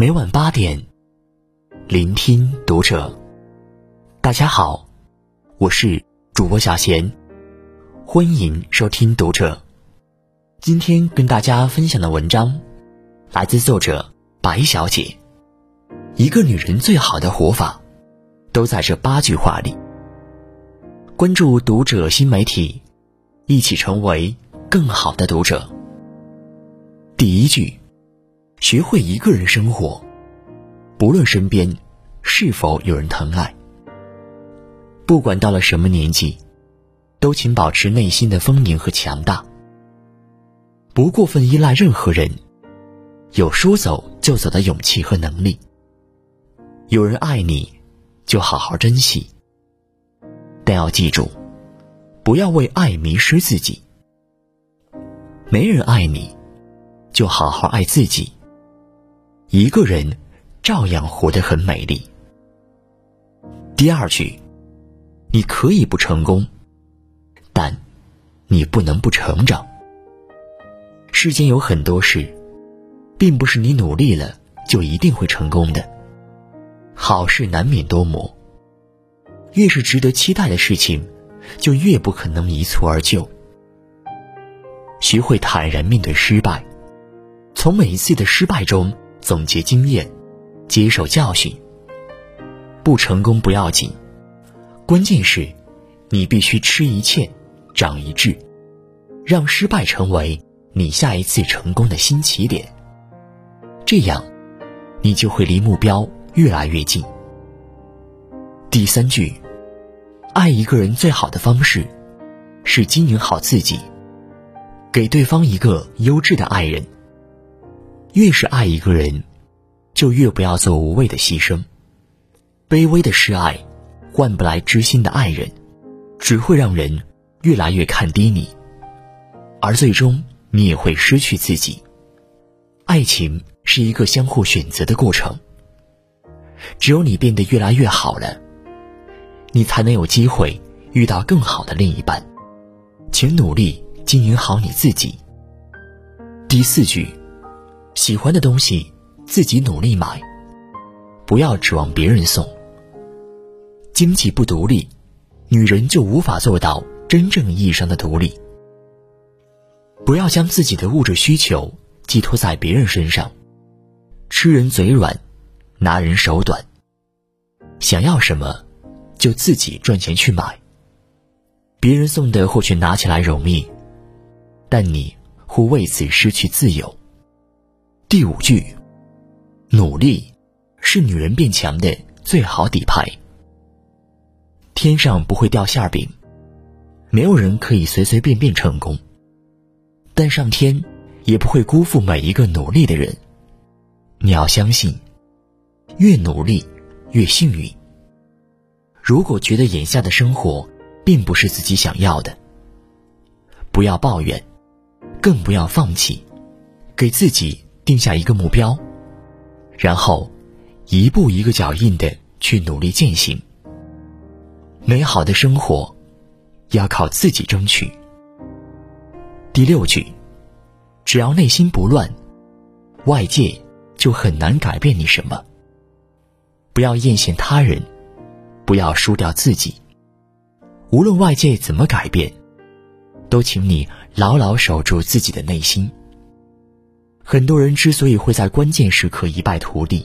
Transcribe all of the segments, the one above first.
每晚八点，聆听读者。大家好，我是主播小贤，欢迎收听读者。今天跟大家分享的文章，来自作者白小姐。一个女人最好的活法，都在这八句话里。关注读者新媒体，一起成为更好的读者。第一句，学会一个人生活，不论身边是否有人疼爱。不管到了什么年纪，都请保持内心的丰盈和强大。不过分依赖任何人，有说走就走的勇气和能力。有人爱你，就好好珍惜。但要记住，不要为爱迷失自己。没人爱你，就好好爱自己。一个人照样活得很美丽。第二句，你可以不成功，但你不能不成长。世间有很多事，并不是你努力了就一定会成功的。好事难免多磨，越是值得期待的事情，就越不可能一蹴而就。学会坦然面对失败，从每一次的失败中总结经验，接受教训。不成功不要紧，关键是，你必须吃一堑，长一智，让失败成为你下一次成功的新起点。这样，你就会离目标。越来越近。第三句，爱一个人最好的方式，是经营好自己，给对方一个优质的爱人。越是爱一个人，就越不要做无谓的牺牲。卑微的示爱，换不来知心的爱人，只会让人越来越看低你，而最终你也会失去自己。爱情是一个相互选择的过程。只有你变得越来越好了，你才能有机会遇到更好的另一半。请努力经营好你自己。第四句，喜欢的东西自己努力买，不要指望别人送。经济不独立，女人就无法做到真正意义上的独立。不要将自己的物质需求寄托在别人身上，吃人嘴软。拿人手短，想要什么，就自己赚钱去买。别人送的或许拿起来容易，但你会为此失去自由。第五句，努力是女人变强的最好底牌。天上不会掉馅饼，没有人可以随随便便成功，但上天也不会辜负每一个努力的人。你要相信。越努力，越幸运。如果觉得眼下的生活并不是自己想要的，不要抱怨，更不要放弃，给自己定下一个目标，然后一步一个脚印的去努力践行。美好的生活要靠自己争取。第六句，只要内心不乱，外界就很难改变你什么。不要艳羡他人，不要输掉自己。无论外界怎么改变，都请你牢牢守住自己的内心。很多人之所以会在关键时刻一败涂地，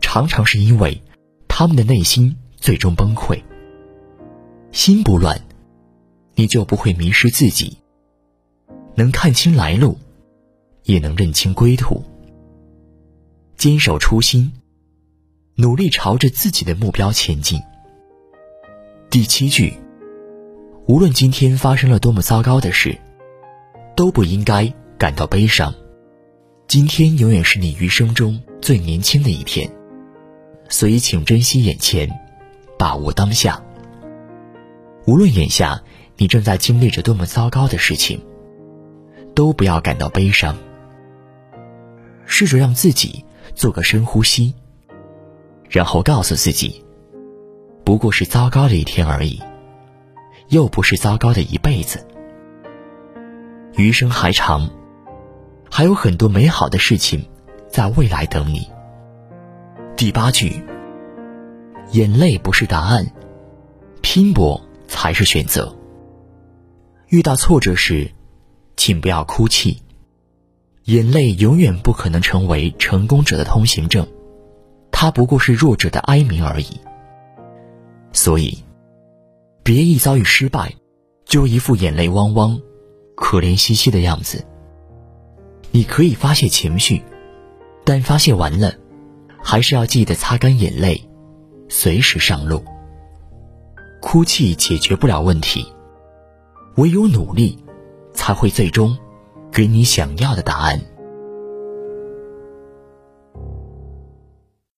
常常是因为他们的内心最终崩溃。心不乱，你就不会迷失自己，能看清来路，也能认清归途。坚守初心。努力朝着自己的目标前进。第七句，无论今天发生了多么糟糕的事，都不应该感到悲伤。今天永远是你余生中最年轻的一天，所以请珍惜眼前，把握当下。无论眼下你正在经历着多么糟糕的事情，都不要感到悲伤。试着让自己做个深呼吸。然后告诉自己，不过是糟糕的一天而已，又不是糟糕的一辈子。余生还长，还有很多美好的事情在未来等你。第八句：眼泪不是答案，拼搏才是选择。遇到挫折时，请不要哭泣，眼泪永远不可能成为成功者的通行证，它不过是弱者的哀鸣而已。所以，别一遭遇失败，就一副眼泪汪汪、可怜兮兮的样子。你可以发泄情绪，但发泄完了，还是要记得擦干眼泪，随时上路。哭泣解决不了问题，唯有努力，才会最终给你想要的答案。